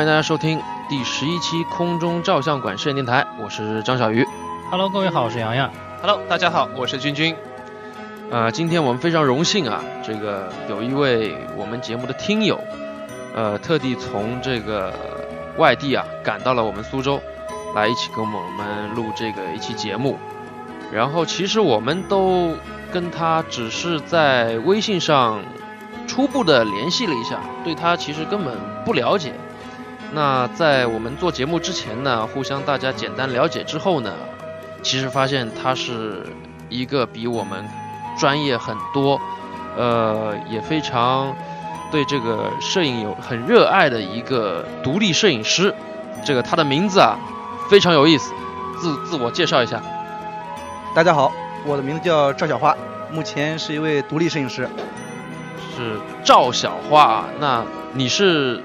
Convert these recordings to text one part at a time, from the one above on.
欢迎大家收听第十一期空中照相馆摄影电台，我是张小鱼。Hello，各位好，我是洋洋。Hello，大家好，我是君君。呃，今天我们非常荣幸啊，这个有一位我们节目的听友，呃，特地从这个外地啊赶到了我们苏州，来一起跟我们录这个一期节目。然后其实我们都跟他只是在微信上初步的联系了一下，对他其实根本不了解。那在我们做节目之前呢，互相大家简单了解之后呢，其实发现他是一个比我们专业很多，呃，也非常对这个摄影有很热爱的一个独立摄影师。这个他的名字啊非常有意思，自自我介绍一下。大家好，我的名字叫赵小花，目前是一位独立摄影师。是赵小花啊，那你是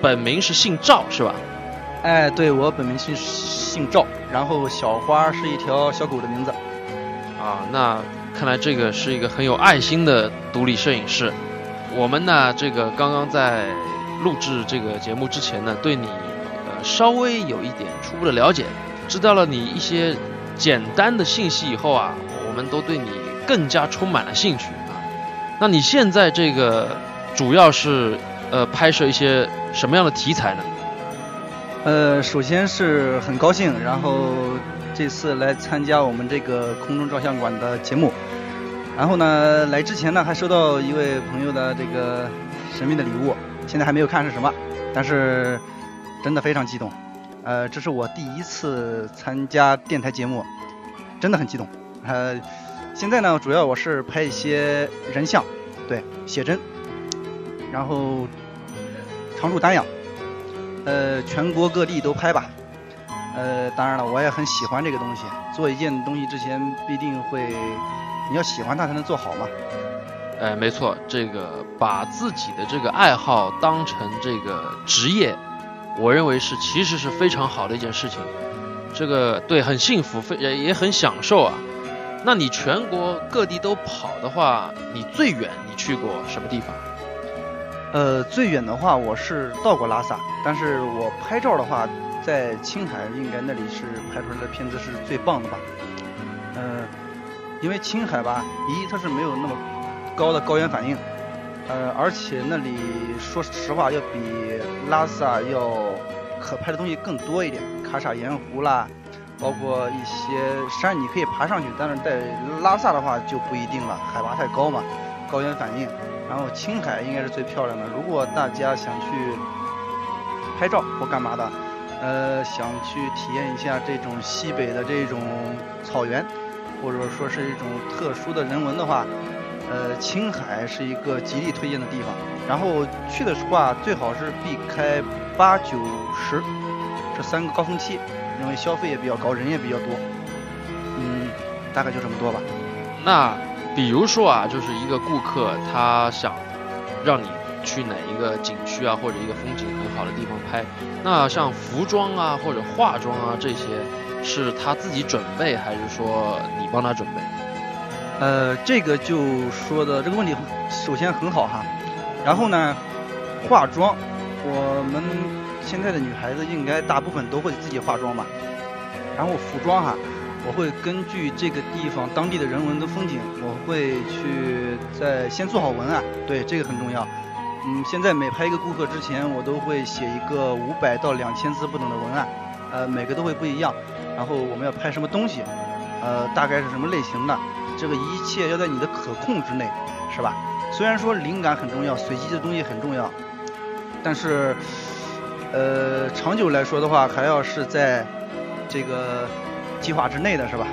本名是姓赵是吧？哎，对我本名姓姓赵，然后小花是一条小狗的名字。啊，那看来这个是一个很有爱心的独立摄影师。我们呢，这个刚刚在录制这个节目之前呢，对你呃稍微有一点初步的了解，知道了你一些简单的信息以后啊，我们都对你更加充满了兴趣啊。那你现在这个主要是呃拍摄一些什么样的题材呢？呃，首先是很高兴，然后这次来参加我们这个空中照相馆的节目。然后呢，来之前呢还收到一位朋友的这个神秘的礼物，现在还没有看是什么，但是真的非常激动。呃，这是我第一次参加电台节目，真的很激动。呃，现在呢，主要我是拍一些人像，对，写真，然后常驻单养。呃，全国各地都拍吧。呃，当然了，我也很喜欢这个东西。做一件东西之前，必定会，你要喜欢它才能做好嘛。哎，没错，这个把自己的这个爱好当成这个职业，我认为是其实是非常好的一件事情。这个对，很幸福，非也也很享受啊。那你全国各地都跑的话，你最远你去过什么地方？呃，最远的话，我是到过拉萨，但是我拍照的话，在青海应该那里是拍出来的片子是最棒的吧。呃，因为青海吧，一它是没有那么高的高原反应，呃，而且那里说实话要比拉萨要可拍的东西更多一点，喀沙盐湖啦，包括一些山你可以爬上去，但是在拉萨的话就不一定了，海拔太高嘛，高原反应。然后青海应该是最漂亮的。如果大家想去拍照或干嘛的，呃，想去体验一下这种西北的这种草原，或者说是一种特殊的人文的话，呃，青海是一个极力推荐的地方。然后去的话，最好是避开八九十这三个高峰期，因为消费也比较高，人也比较多。嗯，大概就这么多吧。那比如说啊，就是一个顾客他想让你去哪一个景区啊，或者一个风景很好的地方拍，那像服装啊或者化妆啊这些，是他自己准备，还是说你帮他准备？呃，这个就说的这个问题，首先很好哈。然后呢，化妆，我们现在的女孩子应该大部分都会自己化妆吧。然后服装哈，我会根据这个地方当地的人文跟风景，我会去在先做好文案，对这个很重要。嗯，现在每拍一个顾客之前，我都会写一个五百到两千字不等的文案，呃，每个都会不一样。然后我们要拍什么东西，呃，大概是什么类型的，这个一切要在你的可控之内，是吧？虽然说灵感很重要，随机的东西很重要，但是，呃，长久来说的话，还要是在这个计划之内的，是吧？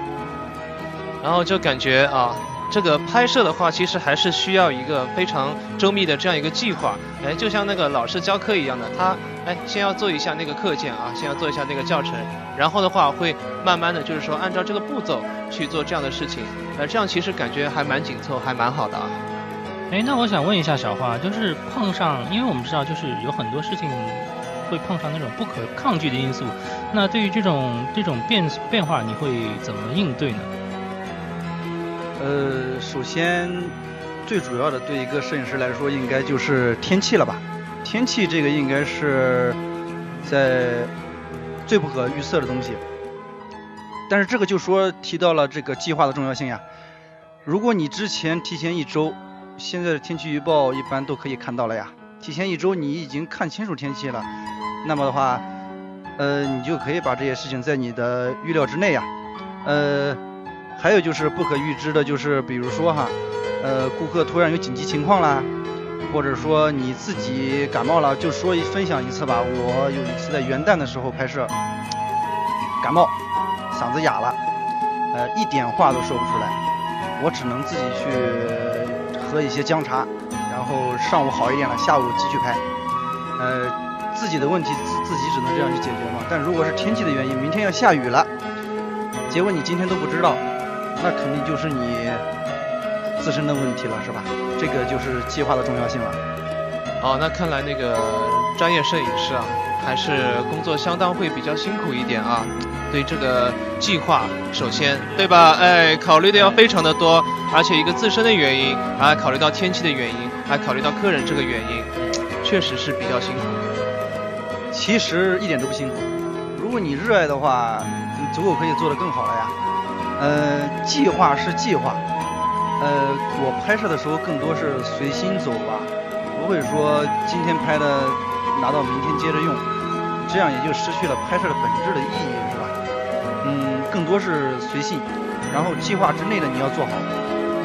然后就感觉啊，这个拍摄的话，其实还是需要一个非常周密的这样一个计划。哎，就像那个老师教课一样的，他哎先要做一下那个课件啊，先要做一下那个教程，然后的话会慢慢的就是说按照这个步骤去做这样的事情。呃，这样其实感觉还蛮紧凑，还蛮好的啊。哎，那我想问一下小花，就是碰上，因为我们知道就是有很多事情会碰上那种不可抗拒的因素，那对于这种这种变变化，你会怎么应对呢？呃，首先最主要的对一个摄影师来说，应该就是天气了吧？天气这个应该是在最不可预测的东西。但是这个就说提到了这个计划的重要性呀。如果你之前提前一周，现在的天气预报一般都可以看到了呀。提前一周你已经看清楚天气了，那么的话，呃，你就可以把这些事情在你的预料之内呀。呃，还有就是不可预知的，就是比如说哈，呃，顾客突然有紧急情况啦，或者说你自己感冒了，就说一分享一次吧。我有一次在元旦的时候拍摄，感冒，嗓子哑了，呃，一点话都说不出来。我只能自己去喝一些姜茶，然后上午好一点了，下午继续拍。呃，自己的问题自自己只能这样去解决嘛。但如果是天气的原因，明天要下雨了，结果你今天都不知道，那肯定就是你自身的问题了，是吧？这个就是计划的重要性了。哦，那看来那个专业摄影师啊，还是工作相当会比较辛苦一点啊。对这个计划，首先，对吧？哎，考虑的要非常的多，而且一个自身的原因，还考虑到天气的原因，还考虑到客人这个原因，确实是比较辛苦。其实一点都不辛苦，如果你热爱的话，你足够可以做得更好了呀。呃，计划是计划，呃，我拍摄的时候更多是随心走吧，不会说今天拍的拿到明天接着用，这样也就失去了拍摄的本质的意义。是吧嗯，更多是随性，然后计划之内的你要做好，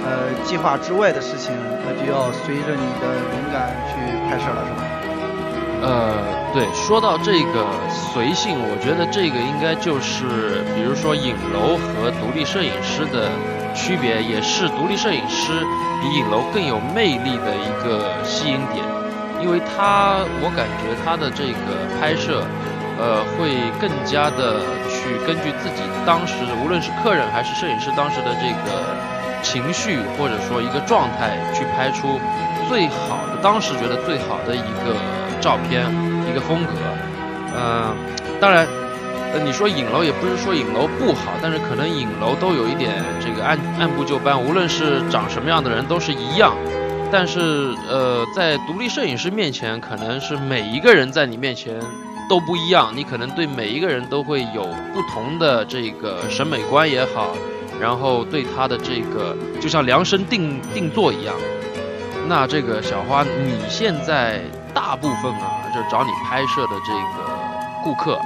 呃，计划之外的事情那就要随着你的灵感去拍摄了，是吧？呃，对，说到这个随性，我觉得这个应该就是，比如说影楼和独立摄影师的区别，也是独立摄影师比影楼更有魅力的一个吸引点，因为他，我感觉他的这个拍摄。呃，会更加的去根据自己当时，无论是客人还是摄影师当时的这个情绪，或者说一个状态，去拍出最好的，当时觉得最好的一个照片，一个风格。嗯，当然，呃，你说影楼也不是说影楼不好，但是可能影楼都有一点这个按按部就班，无论是长什么样的人都是一样。但是，呃，在独立摄影师面前，可能是每一个人在你面前。都不一样，你可能对每一个人都会有不同的这个审美观也好，然后对他的这个就像量身定定做一样。那这个小花，你现在大部分啊，就是找你拍摄的这个顾客，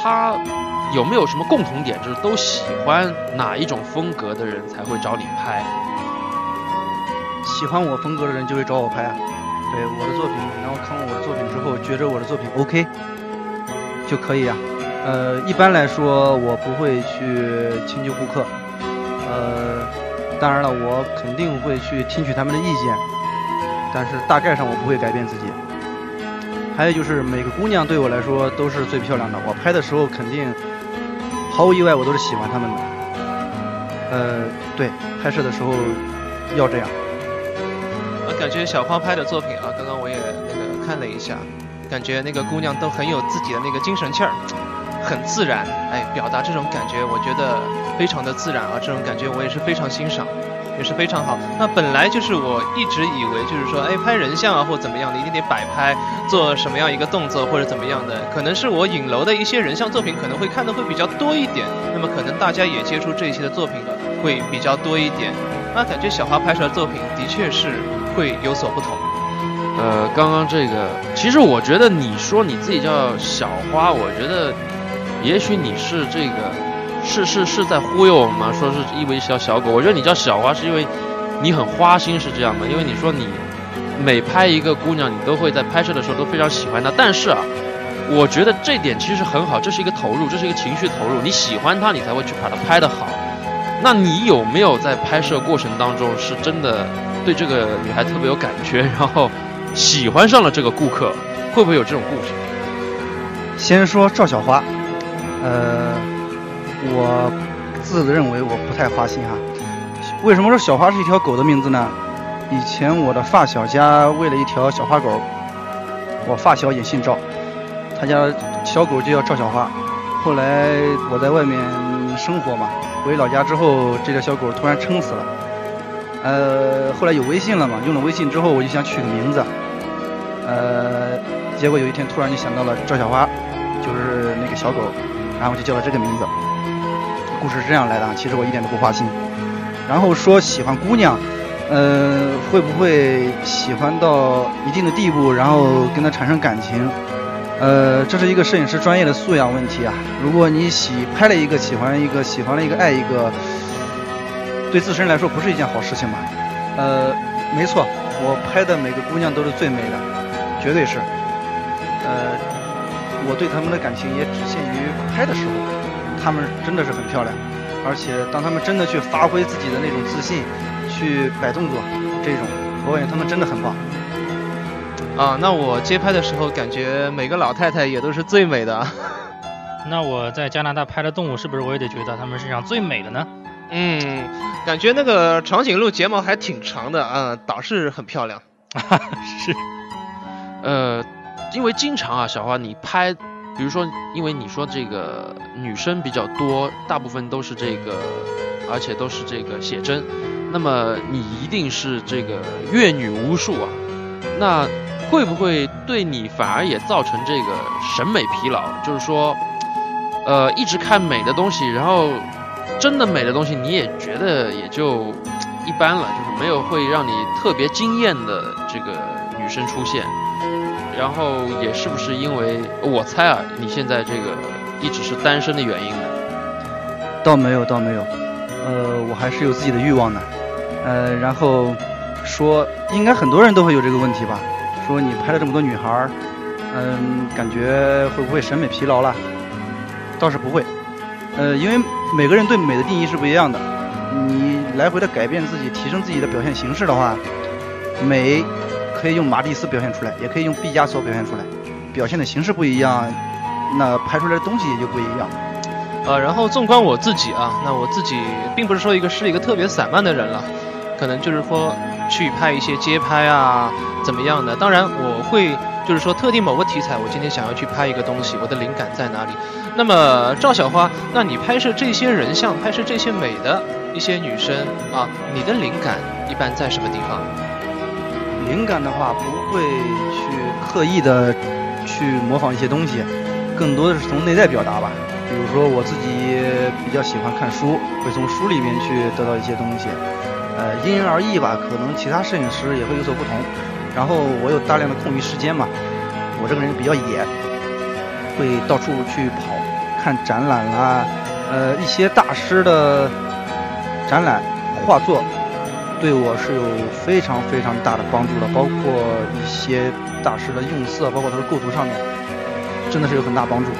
他有没有什么共同点？就是都喜欢哪一种风格的人才会找你拍？喜欢我风格的人就会找我拍啊。对我的作品，然后看过我的作品之后，觉着我的作品 OK。就可以呀，呃，一般来说我不会去迁就顾客，呃，当然了，我肯定会去听取他们的意见，但是大概上我不会改变自己。还有就是每个姑娘对我来说都是最漂亮的，我拍的时候肯定毫无意外我都是喜欢她们的。呃，对，拍摄的时候要这样。我感觉小花拍的作品啊，刚刚我也那个看了一下。感觉那个姑娘都很有自己的那个精神气儿，很自然，哎，表达这种感觉，我觉得非常的自然啊，这种感觉我也是非常欣赏，也是非常好。那本来就是我一直以为就是说，哎，拍人像啊或怎么样的，一定得摆拍，做什么样一个动作或者怎么样的，可能是我影楼的一些人像作品可能会看的会比较多一点，那么可能大家也接触这一些的作品会比较多一点，那感觉小花拍出来的作品的确是会有所不同。呃，刚刚这个，其实我觉得你说你自己叫小花，我觉得，也许你是这个，是是是在忽悠我们吗？说是一为小小狗，我觉得你叫小花是因为你很花心，是这样吗？因为你说你每拍一个姑娘，你都会在拍摄的时候都非常喜欢她，但是啊，我觉得这点其实很好，这是一个投入，这是一个情绪投入，你喜欢她，你才会去把她拍得好。那你有没有在拍摄过程当中是真的对这个女孩特别有感觉，然后？喜欢上了这个顾客，会不会有这种故事？先说赵小花，呃，我自认为我不太花心哈。为什么说小花是一条狗的名字呢？以前我的发小家喂了一条小花狗，我发小也姓赵，他家小狗就叫赵小花。后来我在外面生活嘛，回老家之后，这条小狗突然撑死了。呃，后来有微信了嘛？用了微信之后，我就想取个名字。呃，结果有一天突然就想到了赵小花，就是那个小狗，然后就叫了这个名字。故事是这样来的，其实我一点都不花心。然后说喜欢姑娘，呃，会不会喜欢到一定的地步，然后跟她产生感情？呃，这是一个摄影师专业的素养问题啊。如果你喜拍了一个喜欢一个喜欢了一个爱一个，对自身来说不是一件好事情吧？呃，没错，我拍的每个姑娘都是最美的，绝对是。呃，我对他们的感情也只限于拍的时候。他们真的是很漂亮，而且当他们真的去发挥自己的那种自信，去摆动作，这种我感觉他们真的很棒。啊，那我街拍的时候，感觉每个老太太也都是最美的。那我在加拿大拍的动物，是不是我也得觉得他们身上最美的呢？嗯，感觉那个长颈鹿睫毛还挺长的啊，倒是很漂亮。是，呃，因为经常啊，小花你拍。比如说，因为你说这个女生比较多，大部分都是这个，而且都是这个写真，那么你一定是这个阅女无数啊，那会不会对你反而也造成这个审美疲劳？就是说，呃，一直看美的东西，然后真的美的东西你也觉得也就一般了，就是没有会让你特别惊艳的这个女生出现。然后也是不是因为我猜啊，你现在这个一直是单身的原因呢？倒没有，倒没有，呃，我还是有自己的欲望的，呃，然后说应该很多人都会有这个问题吧？说你拍了这么多女孩儿，嗯，感觉会不会审美疲劳了？倒是不会，呃，因为每个人对美的定义是不一样的，你来回的改变自己，提升自己的表现形式的话，美。可以用马蒂斯表现出来，也可以用毕加索表现出来，表现的形式不一样，那拍出来的东西也就不一样。呃，然后纵观我自己啊，那我自己并不是说一个是一个特别散漫的人了，可能就是说去拍一些街拍啊，怎么样的。当然我会就是说特定某个题材，我今天想要去拍一个东西，我的灵感在哪里？那么赵小花，那你拍摄这些人像，拍摄这些美的一些女生啊，你的灵感一般在什么地方？灵感的话，不会去刻意的去模仿一些东西，更多的是从内在表达吧。比如说我自己比较喜欢看书，会从书里面去得到一些东西。呃，因人而异吧，可能其他摄影师也会有所不同。然后我有大量的空余时间嘛，我这个人比较野，会到处去跑，看展览啦，呃，一些大师的展览、画作。对我是有非常非常大的帮助的，包括一些大师的用色，包括他的构图上面，真的是有很大帮助。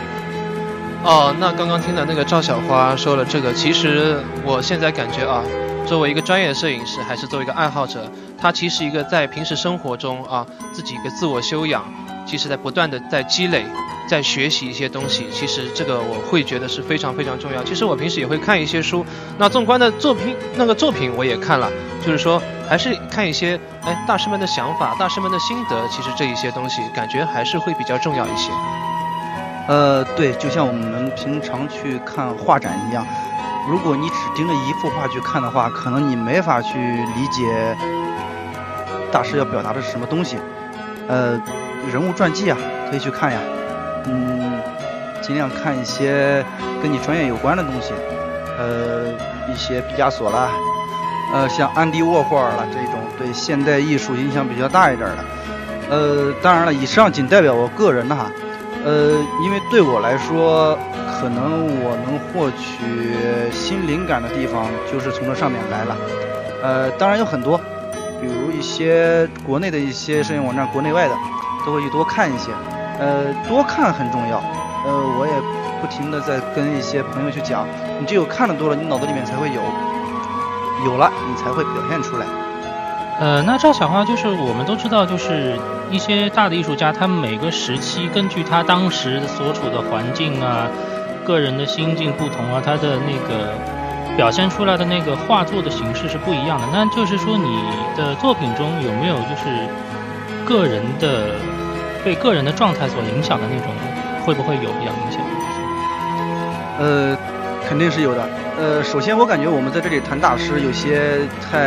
哦，那刚刚听的那个赵小花说了这个，其实我现在感觉啊，作为一个专业摄影师，还是作为一个爱好者，他其实一个在平时生活中啊，自己一个自我修养，其实在不断的在积累。在学习一些东西，其实这个我会觉得是非常非常重要。其实我平时也会看一些书，那纵观的作品，那个作品我也看了，就是说还是看一些哎大师们的想法、大师们的心得。其实这一些东西感觉还是会比较重要一些。呃，对，就像我们平常去看画展一样，如果你只盯着一幅画去看的话，可能你没法去理解大师要表达的是什么东西。呃，人物传记啊，可以去看呀。嗯，尽量看一些跟你专业有关的东西，呃，一些毕加索啦，呃，像安迪沃霍尔啦这种对现代艺术影响比较大一点的。呃，当然了，以上仅代表我个人的哈。呃，因为对我来说，可能我能获取新灵感的地方就是从这上面来了。呃，当然有很多，比如一些国内的一些摄影网站，国内外的，都会去多看一些。呃，多看很重要。呃，我也不停的在跟一些朋友去讲，你只有看的多了，你脑子里面才会有，有了你才会表现出来。呃，那赵小花就是我们都知道，就是一些大的艺术家，他每个时期根据他当时所处的环境啊，个人的心境不同啊，他的那个表现出来的那个画作的形式是不一样的。那就是说，你的作品中有没有就是个人的？被个人的状态所影响的那种，会不会有比较明显的影响？呃，肯定是有的。呃，首先我感觉我们在这里谈大师有些太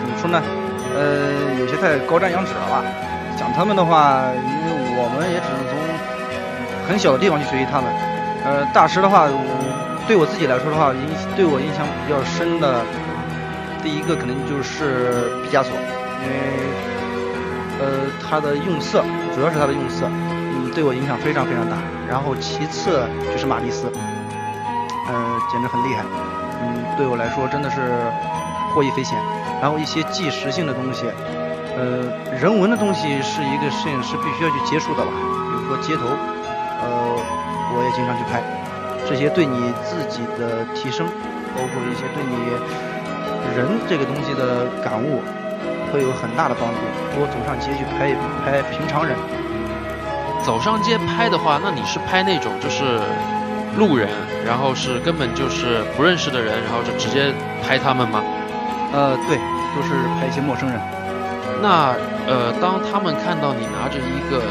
怎么说呢？呃，有些太高瞻远瞩了吧？讲他们的话，因为我们也只能从很小的地方去学习他们。呃，大师的话，对我自己来说的话，影对我印象比较深的，第一个可能就是毕加索，因为呃他的用色，主要是他的用色，嗯，对我影响非常非常大。然后其次就是马蒂斯，嗯，简直很厉害，嗯，对我来说真的是获益匪浅。然后一些纪实性的东西，呃，人文的东西是一个摄影师必须要去接触的吧，比如说街头，呃。我也经常去拍，这些对你自己的提升，包括一些对你人这个东西的感悟，会有很大的帮助。多走上街去拍一拍平常人。走上街拍的话，那你是拍那种就是路人，然后是根本就是不认识的人，然后就直接拍他们吗？呃，对，都是拍一些陌生人。那呃，当他们看到你拿着一个。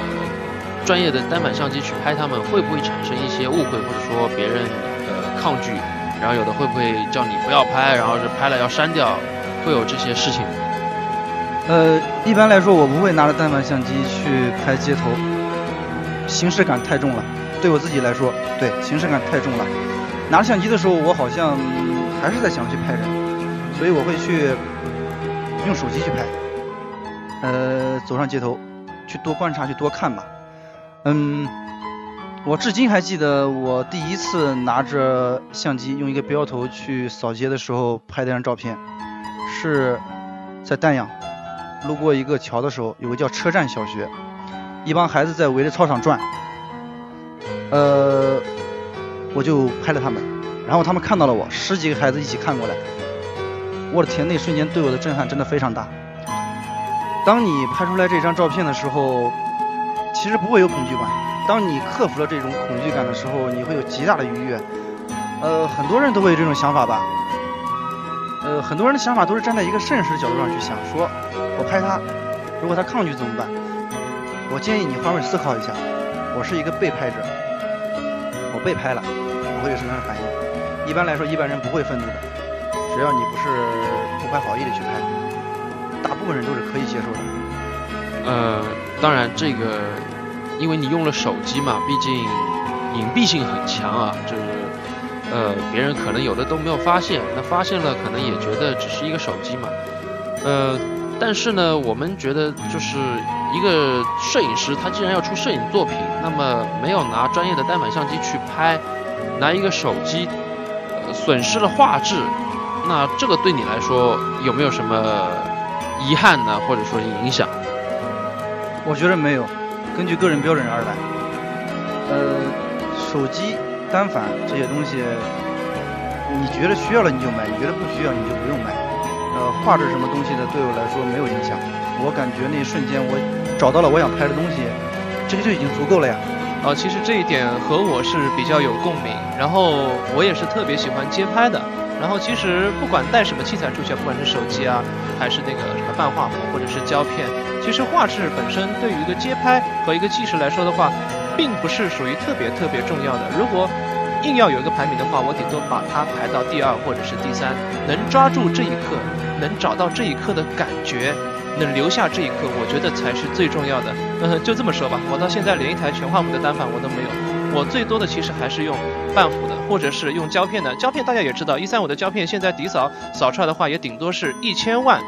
专业的单反相机去拍他们，会不会产生一些误会，或者说别人呃抗拒？然后有的会不会叫你不要拍，然后是拍了要删掉，会有这些事情？呃，一般来说我不会拿着单反相机去拍街头，形式感太重了。对我自己来说，对形式感太重了。拿着相机的时候，我好像还是在想去拍人，所以我会去用手机去拍。呃，走上街头，去多观察，去多看吧。嗯，我至今还记得我第一次拿着相机用一个标头去扫街的时候拍的张照片，是在丹阳路过一个桥的时候，有个叫车站小学，一帮孩子在围着操场转，呃，我就拍了他们，然后他们看到了我，十几个孩子一起看过来，我的天，那瞬间对我的震撼真的非常大。当你拍出来这张照片的时候。其实不会有恐惧感。当你克服了这种恐惧感的时候，你会有极大的愉悦。呃，很多人都会有这种想法吧。呃，很多人的想法都是站在一个摄影师的角度上去想，说我拍他，如果他抗拒怎么办？我建议你换位思考一下，我是一个被拍者，我被拍了，我会有什么样的反应？一般来说，一般人不会愤怒的，只要你不是不怀好意的去拍，大部分人都是可以接受的。呃，当然这个。因为你用了手机嘛，毕竟隐蔽性很强啊，就是呃别人可能有的都没有发现，那发现了可能也觉得只是一个手机嘛，呃，但是呢，我们觉得就是一个摄影师，他既然要出摄影作品，那么没有拿专业的单反相机去拍，拿一个手机，呃损失了画质，那这个对你来说有没有什么遗憾呢，或者说影响？我觉得没有。根据个人标准而来，呃，手机、单反这些东西，你觉得需要了你就买，你觉得不需要你就不用买。呃，画质什么东西的对我来说没有影响。我感觉那一瞬间我找到了我想拍的东西，这个就已经足够了呀。啊，其实这一点和我是比较有共鸣。然后我也是特别喜欢街拍的。然后其实不管带什么器材出去，不管是手机啊，还是那个什么半画幅或者是胶片，其实画质本身对于一个街拍和一个纪实来说的话，并不是属于特别特别重要的。如果硬要有一个排名的话，我顶多把它排到第二或者是第三。能抓住这一刻，能找到这一刻的感觉，能留下这一刻，我觉得才是最重要的。嗯，就这么说吧，我到现在连一台全画幅的单反我都没有，我最多的其实还是用半幅的，或者是用胶片的。胶片大家也知道，一三五的胶片现在底扫扫出来的话，也顶多是一千万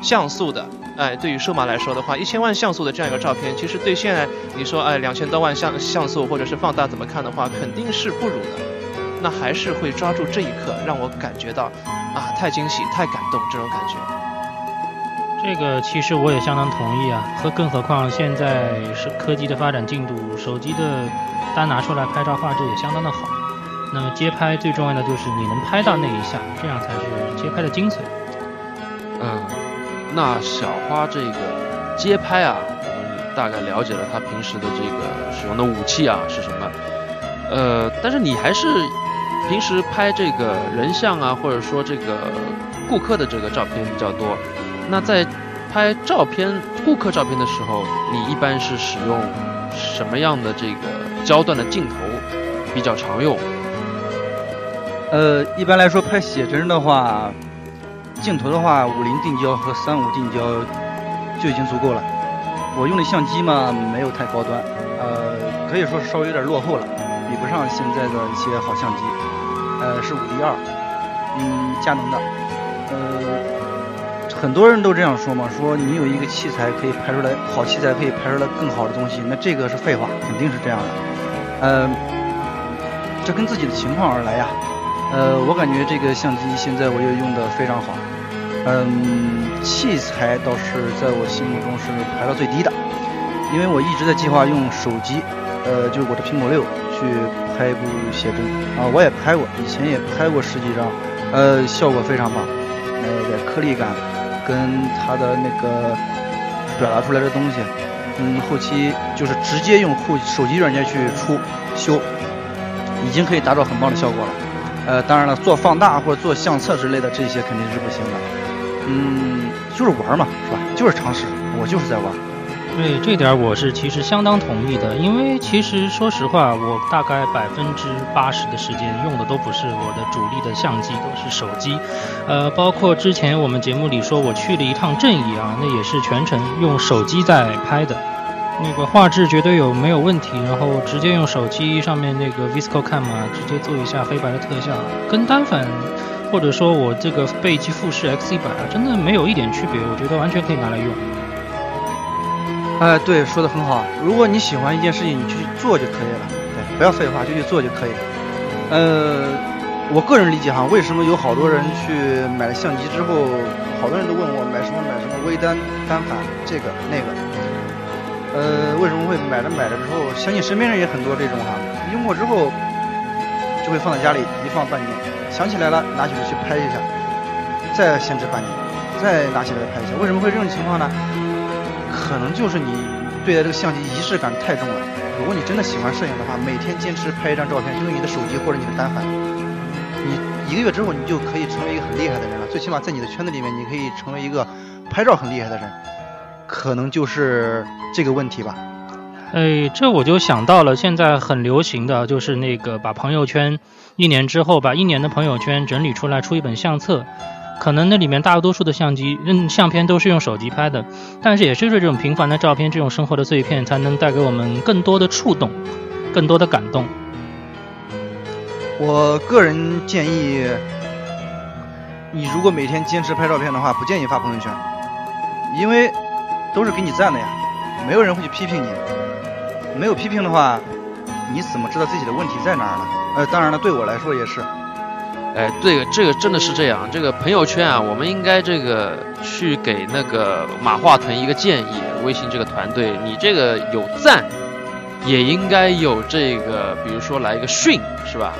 像素的。哎，对于数码来说的话，一千万像素的这样一个照片，其实对现在你说哎两千多万像像素或者是放大怎么看的话，肯定是不如的。那还是会抓住这一刻，让我感觉到，啊，太惊喜，太感动这种感觉。这个其实我也相当同意啊，和更何况现在是科技的发展进度，手机的单拿出来拍照画质也相当的好。那么街拍最重要的就是你能拍到那一下，这样才是街拍的精髓。嗯，那小花这个街拍啊，我们大概了解了他平时的这个使用的武器啊是什么，呃，但是你还是。平时拍这个人像啊，或者说这个顾客的这个照片比较多。那在拍照片、顾客照片的时候，你一般是使用什么样的这个焦段的镜头比较常用？呃，一般来说拍写真的话，镜头的话，五零定焦和三五定焦就已经足够了。我用的相机嘛，没有太高端，呃。可以说是稍微有点落后了，比不上现在的一些好相机。呃，是五 D 二，嗯，佳能的。呃，很多人都这样说嘛，说你有一个器材可以拍出来好器材，可以拍出来更好的东西，那这个是废话，肯定是这样的。呃，这跟自己的情况而来呀。呃，我感觉这个相机现在我也用的非常好。嗯，器材倒是在我心目中是排到最低的，因为我一直在计划用手机，呃，就是我的苹果六去拍一部写真啊，我也拍过，以前也拍过十几张，呃，效果非常棒，那个颗粒感跟它的那个表达出来的东西，嗯，后期就是直接用后手机软件去出修，已经可以达到很棒的效果了。呃，当然了，做放大或者做相册之类的这些肯定是不行的。嗯，就是玩嘛，是吧？就是尝试，我就是在玩。对这点我是其实相当同意的，因为其实说实话，我大概百分之八十的时间用的都不是我的主力的相机，都是手机。呃，包括之前我们节目里说我去了一趟正义啊，那也是全程用手机在拍的，那个画质绝对有没有问题，然后直接用手机上面那个 VSCO Cam 啊，直接做一下黑白的特效，跟单反。或者说我这个背机富士 X 一百啊，真的没有一点区别，我觉得完全可以拿来用。哎，对，说的很好。如果你喜欢一件事情，你就去做就可以了，对，不要废话，就去做就可以。呃，我个人理解哈，为什么有好多人去买了相机之后，好多人都问我买什么买什么微单单反这个那个。呃，为什么会买了买了之后，相信身边人也很多这种哈，用过之后就会放在家里一放半年。想起来了，拿起来去拍一下，再闲置半年，再拿起来拍一下。为什么会这种情况呢？可能就是你对待这个相机仪式感太重了。如果你真的喜欢摄影的话，每天坚持拍一张照片，用你的手机或者你的单反，你一个月之后你就可以成为一个很厉害的人了。最起码在你的圈子里面，你可以成为一个拍照很厉害的人。可能就是这个问题吧。哎，这我就想到了，现在很流行的就是那个把朋友圈。一年之后，把一年的朋友圈整理出来，出一本相册。可能那里面大多数的相机、嗯相片都是用手机拍的，但是也是这种平凡的照片，这种生活的碎片，才能带给我们更多的触动，更多的感动。我个人建议，你如果每天坚持拍照片的话，不建议发朋友圈，因为都是给你赞的呀，没有人会去批评你。没有批评的话，你怎么知道自己的问题在哪儿呢？呃，当然了，对我来说也是。哎，这个这个真的是这样。这个朋友圈啊，我们应该这个去给那个马化腾一个建议，微信这个团队，你这个有赞，也应该有这个，比如说来一个训，是吧？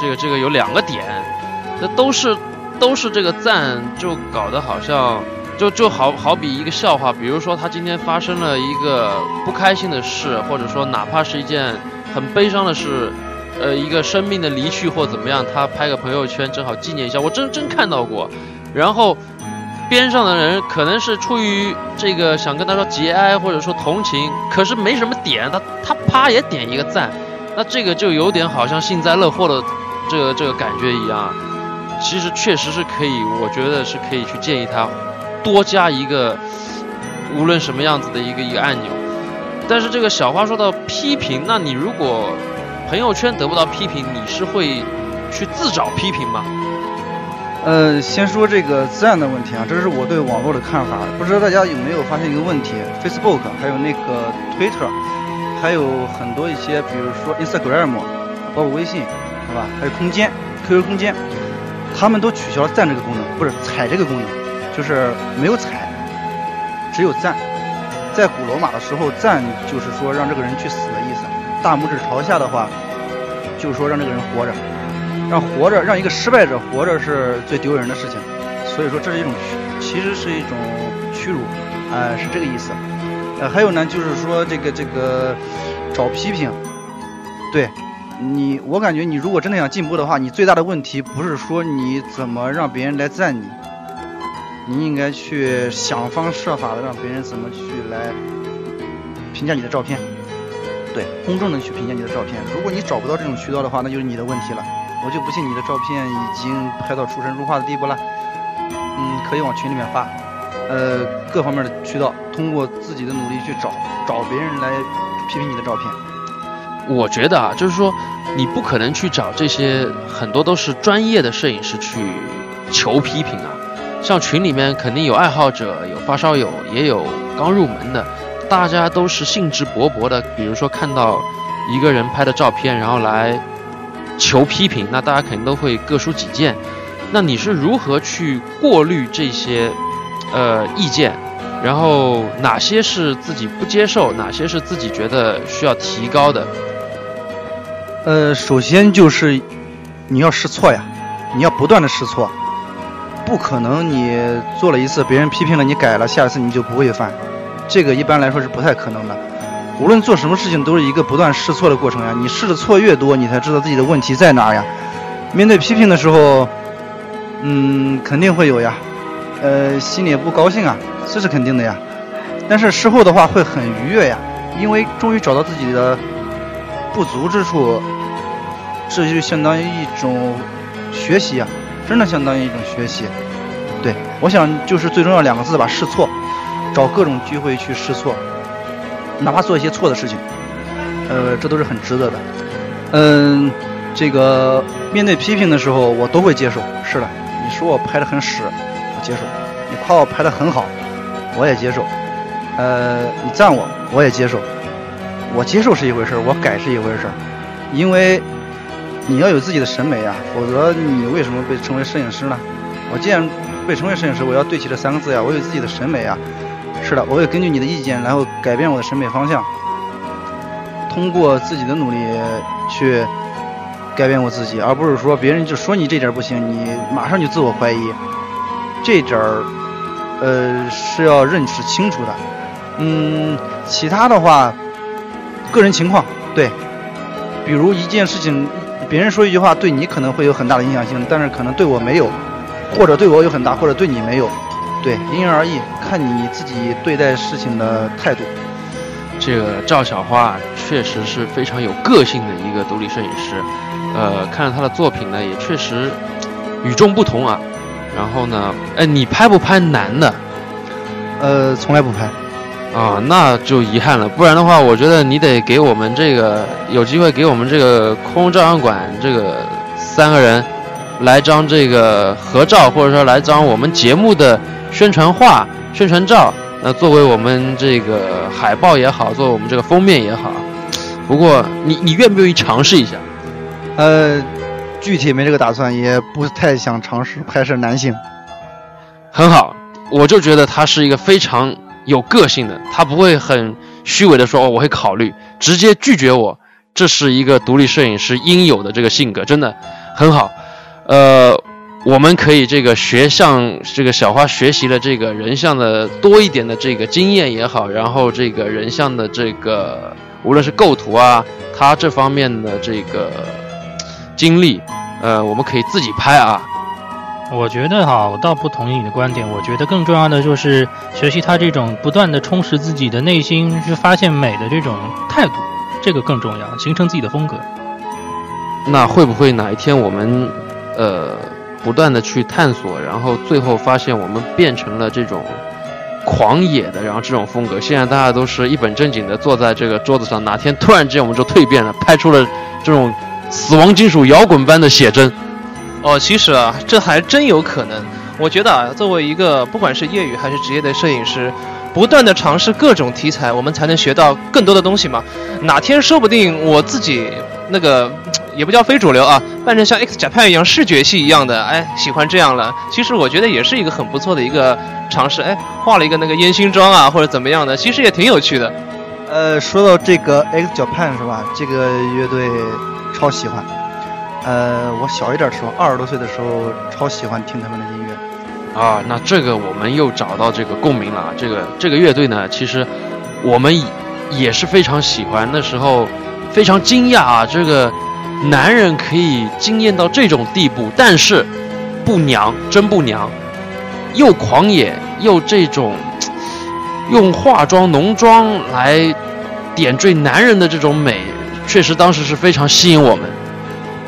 这个这个有两个点，那都是都是这个赞，就搞得好像就就好好比一个笑话，比如说他今天发生了一个不开心的事，或者说哪怕是一件很悲伤的事。呃，一个生命的离去或怎么样，他拍个朋友圈正好纪念一下，我真真看到过。然后边上的人可能是出于这个想跟他说节哀或者说同情，可是没什么点，他他啪也点一个赞，那这个就有点好像幸灾乐祸的这个这个感觉一样。其实确实是可以，我觉得是可以去建议他多加一个无论什么样子的一个一个按钮。但是这个小花说到批评，那你如果。朋友圈得不到批评，你是会去自找批评吗？呃，先说这个赞的问题啊，这是我对网络的看法。不知道大家有没有发现一个问题？Facebook 还有那个 Twitter，还有很多一些，比如说 Instagram，包括微信，是吧？还有空间，QQ 空间，他们都取消了赞这个功能，不是踩这个功能，就是没有踩，只有赞。在古罗马的时候，赞就是说让这个人去死的意思。大拇指朝下的话，就是说让这个人活着，让活着，让一个失败者活着是最丢人的事情。所以说这是一种，其实是一种屈辱，哎，是这个意思。呃，还有呢，就是说这个这个找批评，对你，我感觉你如果真的想进步的话，你最大的问题不是说你怎么让别人来赞你，你应该去想方设法的让别人怎么去来评价你的照片。对，公正的去评价你的照片。如果你找不到这种渠道的话，那就是你的问题了。我就不信你的照片已经拍到出神入化的地步了。嗯，可以往群里面发，呃，各方面的渠道，通过自己的努力去找，找别人来批评你的照片。我觉得啊，就是说你不可能去找这些很多都是专业的摄影师去求批评啊。像群里面肯定有爱好者，有发烧友，也有刚入门的，大家都是兴致勃勃的。比如说看到一个人拍的照片，然后来求批评，那大家肯定都会各抒己见。那你是如何去过滤这些呃意见？然后哪些是自己不接受，哪些是自己觉得需要提高的？呃，首先就是你要试错呀，你要不断的试错，不可能你做了一次，别人批评了你改了，下一次你就不会犯，这个一般来说是不太可能的。无论做什么事情，都是一个不断试错的过程呀。你试的错越多，你才知道自己的问题在哪呀。面对批评的时候，嗯，肯定会有呀，呃，心里也不高兴啊。这是肯定的呀，但是事后的话会很愉悦呀，因为终于找到自己的不足之处，这就相当于一种学习呀，真的相当于一种学习。对，我想就是最重要两个字吧，试错，找各种机会去试错，哪怕做一些错的事情，呃，这都是很值得的。嗯，这个面对批评的时候，我都会接受。是的，你说我拍的很屎，我接受；你夸我拍的很好。我也接受，呃，你赞我，我也接受。我接受是一回事儿我改是一回事儿因为你要有自己的审美呀，否则你为什么被称为摄影师呢？我既然被称为摄影师，我要对齐这三个字呀，我有自己的审美呀。是的，我会根据你的意见，然后改变我的审美方向，通过自己的努力去改变我自己，而不是说别人就说你这点不行，你马上就自我怀疑，这点儿。呃，是要认识清楚的。嗯，其他的话，个人情况对。比如一件事情，别人说一句话对你可能会有很大的影响性，但是可能对我没有，或者对我有很大，或者对你没有。对，因人而异，看你自己对待事情的态度。这个赵小花确实是非常有个性的一个独立摄影师。呃，看了他的作品呢，也确实与众不同啊。然后呢？哎，你拍不拍男的？呃，从来不拍。啊，那就遗憾了。不然的话，我觉得你得给我们这个有机会给我们这个空照相馆这个三个人来张这个合照，或者说来张我们节目的宣传画、宣传照。那作为我们这个海报也好，作为我们这个封面也好。不过，你你愿不愿意尝试一下？呃。具体没这个打算，也不太想尝试拍摄男性。很好，我就觉得他是一个非常有个性的，他不会很虚伪的说哦我会考虑，直接拒绝我，这是一个独立摄影师应有的这个性格，真的很好。呃，我们可以这个学向这个小花学习了这个人像的多一点的这个经验也好，然后这个人像的这个无论是构图啊，他这方面的这个。经历，呃，我们可以自己拍啊。我觉得哈，我倒不同意你的观点。我觉得更重要的就是学习他这种不断的充实自己的内心，去发现美的这种态度，这个更重要，形成自己的风格。那会不会哪一天我们，呃，不断的去探索，然后最后发现我们变成了这种狂野的，然后这种风格？现在大家都是一本正经的坐在这个桌子上，哪天突然间我们就蜕变了，拍出了这种。死亡金属摇滚般的写真，哦，其实啊，这还真有可能。我觉得啊，作为一个不管是业余还是职业的摄影师，不断的尝试各种题材，我们才能学到更多的东西嘛。哪天说不定我自己那个也不叫非主流啊，扮成像 X Japan 一样视觉系一样的，哎，喜欢这样了。其实我觉得也是一个很不错的一个尝试。哎，画了一个那个烟熏妆啊，或者怎么样的，其实也挺有趣的。呃，说到这个 X Japan 是吧？这个乐队。超喜欢，呃，我小一点的时候，二十多岁的时候，超喜欢听他们的音乐。啊，那这个我们又找到这个共鸣了。这个这个乐队呢，其实我们也是非常喜欢。那时候非常惊讶啊，这个男人可以惊艳到这种地步，但是不娘，真不娘，又狂野又这种用化妆浓妆来点缀男人的这种美。确实，当时是非常吸引我们。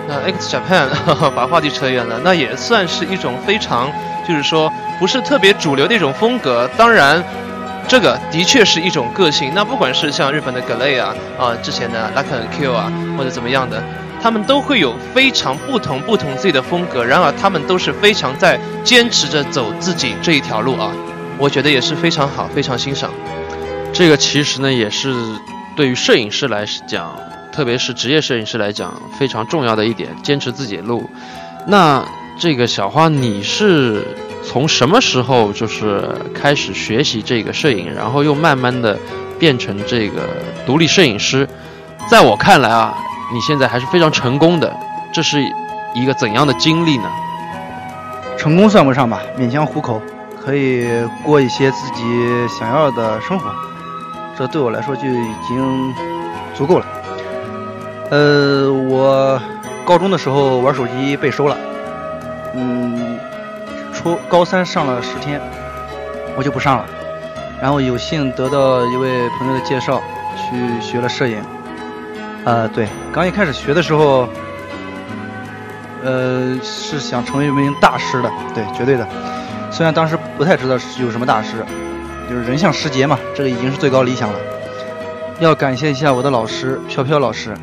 那 X Japan 把话题扯远了，那也算是一种非常，就是说不是特别主流的一种风格。当然，这个的确是一种个性。那不管是像日本的 Galay 啊，啊之前的 Luck and Q 啊，或者怎么样的，他们都会有非常不同不同自己的风格。然而他们都是非常在坚持着走自己这一条路啊，我觉得也是非常好，非常欣赏。这个其实呢，也是对于摄影师来讲，特别是职业摄影师来讲非常重要的一点，坚持自己的路。那这个小花，你是从什么时候就是开始学习这个摄影，然后又慢慢的变成这个独立摄影师？在我看来啊，你现在还是非常成功的，这是一个怎样的经历呢？成功算不上吧，勉强糊口，可以过一些自己想要的生活，这对我来说就已经足够了。呃，我高中的时候玩手机被收了。嗯，初高三上了十天，我就不上了。然后有幸得到一位朋友的介绍，去学了摄影。呃，对，刚一开始学的时候，呃，是想成为一名大师的，对，绝对的。虽然当时不太知道有什么大师，就是人像师杰嘛，这个已经是最高理想了。要感谢一下我的老师飘飘老师。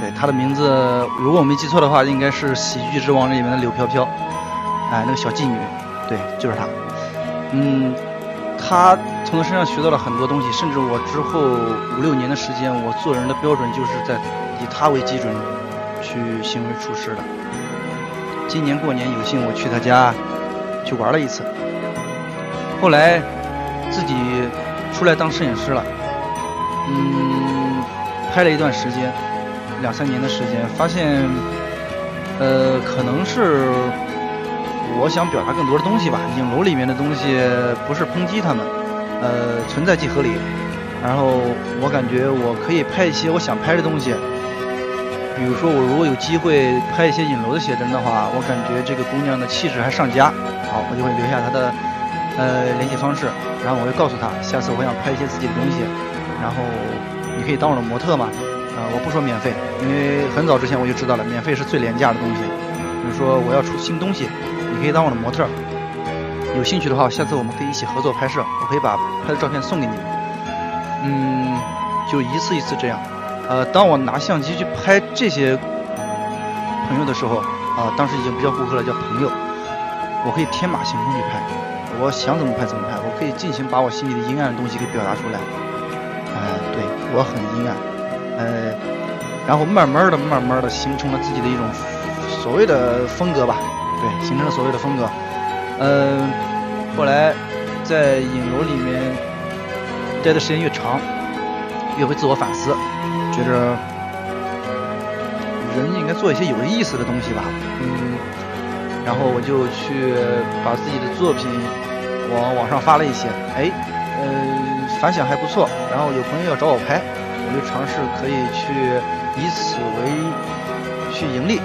对他的名字，如果我没记错的话，应该是《喜剧之王》里面的柳飘飘，哎，那个小妓女，对，就是他。嗯，他从他身上学到了很多东西，甚至我之后五六年的时间，我做人的标准就是在以他为基准去行为处事的。今年过年有幸我去他家去玩了一次，后来自己出来当摄影师了，嗯，拍了一段时间。两三年的时间，发现，呃，可能是我想表达更多的东西吧。影楼里面的东西不是抨击他们，呃，存在即合理。然后我感觉我可以拍一些我想拍的东西，比如说我如果有机会拍一些影楼的写真的话，我感觉这个姑娘的气质还上佳。好，我就会留下她的呃联系方式，然后我会告诉她，下次我想拍一些自己的东西，然后你可以当我的模特吗？啊，我不说免费，因为很早之前我就知道了，免费是最廉价的东西。比如说我要出新东西，你可以当我的模特，有兴趣的话，下次我们可以一起合作拍摄，我可以把拍的照片送给你。嗯，就一次一次这样。呃，当我拿相机去拍这些朋友的时候，啊，当时已经不叫顾客了，叫朋友。我可以天马行空去拍，我想怎么拍怎么拍，我可以尽情把我心里的阴暗的东西给表达出来。哎，对我很阴暗。呃，然后慢慢的、慢慢的形成了自己的一种所谓的风格吧，对，形成了所谓的风格。嗯，后来在影楼里面待的时间越长，越会自我反思，觉着人应该做一些有意思的东西吧。嗯，然后我就去把自己的作品往网上发了一些，哎，呃，反响还不错，然后有朋友要找我拍。我就尝试可以去以此为去盈利，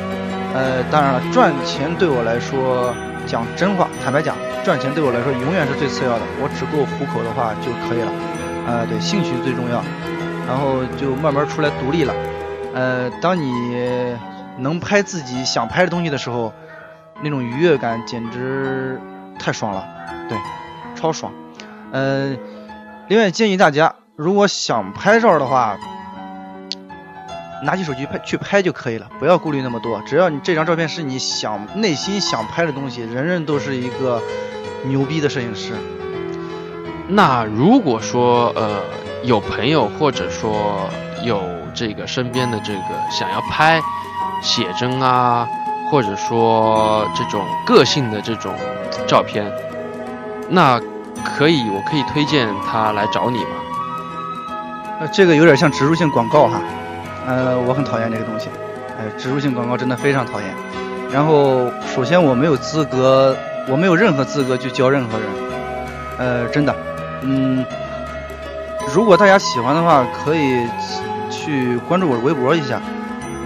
呃，当然了，赚钱对我来说，讲真话，坦白讲，赚钱对我来说永远是最次要的。我只够糊口的话就可以了，呃，对，兴趣最重要，然后就慢慢出来独立了。呃，当你能拍自己想拍的东西的时候，那种愉悦感简直太爽了，对，超爽。呃，另外建议大家。如果想拍照的话，拿起手机拍去拍就可以了，不要顾虑那么多。只要你这张照片是你想内心想拍的东西，人人都是一个牛逼的摄影师。那如果说呃有朋友或者说有这个身边的这个想要拍写真啊，或者说这种个性的这种照片，那可以我可以推荐他来找你吗？这个有点像植入性广告哈，呃，我很讨厌这个东西，呃，植入性广告真的非常讨厌。然后，首先我没有资格，我没有任何资格去教任何人，呃，真的，嗯，如果大家喜欢的话，可以去关注我的微博一下，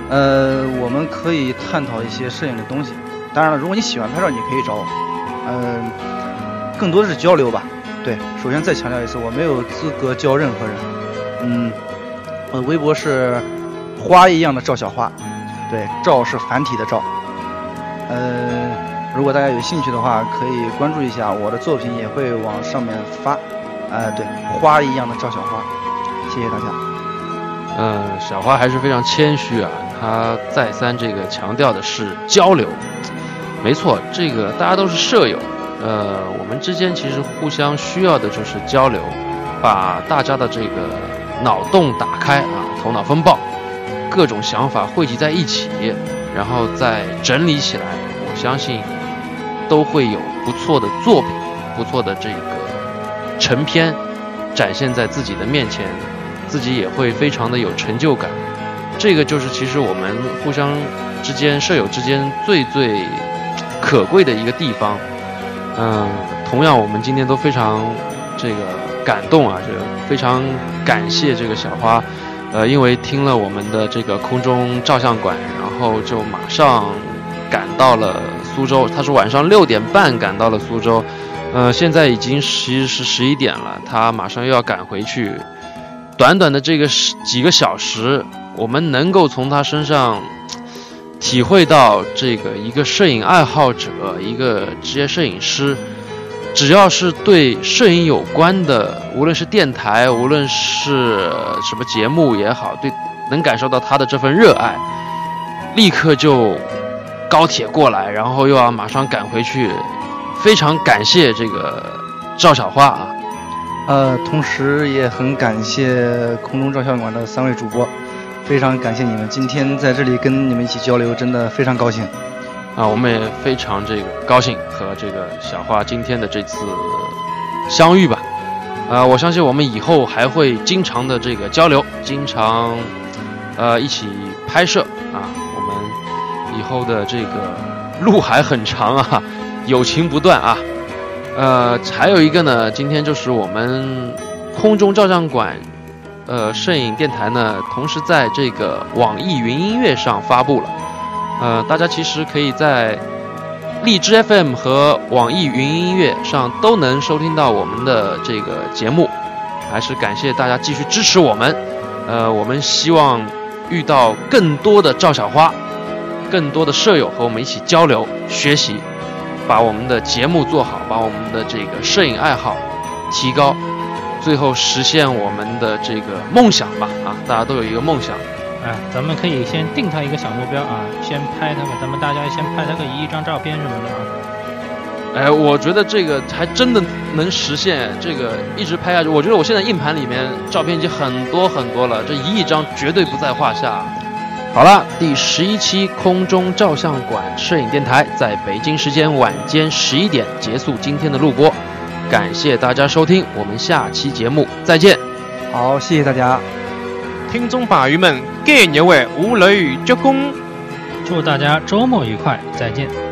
呃，我们可以探讨一些摄影的东西。当然了，如果你喜欢拍照，你可以找我，嗯，更多的是交流吧。对，首先再强调一次，我没有资格教任何人。嗯，我的微博是花一样的赵小花，对，赵是繁体的赵。呃，如果大家有兴趣的话，可以关注一下我的作品，也会往上面发。哎，对，花一样的赵小花，谢谢大家。嗯，小花还是非常谦虚啊，他再三这个强调的是交流。没错，这个大家都是舍友，呃，我们之间其实互相需要的就是交流，把大家的这个脑洞打开啊，头脑风暴，各种想法汇集在一起，然后再整理起来，我相信都会有不错的作品，不错的这个成片展现在自己的面前，自己也会非常的有成就感。这个就是其实我们互相之间舍友之间最最可贵的一个地方。嗯，同样我们今天都非常这个感动啊，这个非常感谢这个小花，呃，因为听了我们的这个空中照相馆，然后就马上赶到了苏州。他是晚上六点半赶到了苏州，呃，现在已经其实是十一点了，他马上又要赶回去。短短的这个十几个小时，我们能够从他身上体会到这个一个摄影爱好者，一个职业摄影师，只要是对摄影有关的，无论是电台，无论是什么节目也好，对，能感受到他的这份热爱，立刻就高铁过来，然后又要马上赶回去，非常感谢这个赵小花啊。呃，同时也很感谢空中照相馆的三位主播，非常感谢你们今天在这里跟你们一起交流，真的非常高兴。啊，我们也非常这个高兴和这个小花今天的这次相遇吧。啊，我相信我们以后还会经常的这个交流，经常呃一起拍摄啊。我们以后的这个路还很长啊，友情不断啊。呃，还有一个呢，今天就是我们空中照相馆，呃，摄影电台呢，同时在这个网易云音乐上发布了。呃，大家其实可以在荔枝 FM 和网易云音乐上都能收听到我们的这个节目。还是感谢大家继续支持我们。呃，我们希望遇到更多的赵小花，更多的舍友和我们一起交流学习。把我们的节目做好，把我们的这个摄影爱好提高，最后实现我们的这个梦想吧！啊，大家都有一个梦想。啊，咱们可以先定他一个小目标啊，先拍他们，咱们大家先拍他个一亿张照片什么的啊。哎，我觉得这个还真的能实现，这个一直拍下去。我觉得我现在硬盘里面照片已经很多很多了，这一亿张绝对不在话下。好了，第十一期空中照相馆摄影电台在北京时间晚间十一点结束今天的录播，感谢大家收听，我们下期节目再见。好，谢谢大家。听众朋友们，今日为无雷鞠躬。祝大家周末愉快，再见。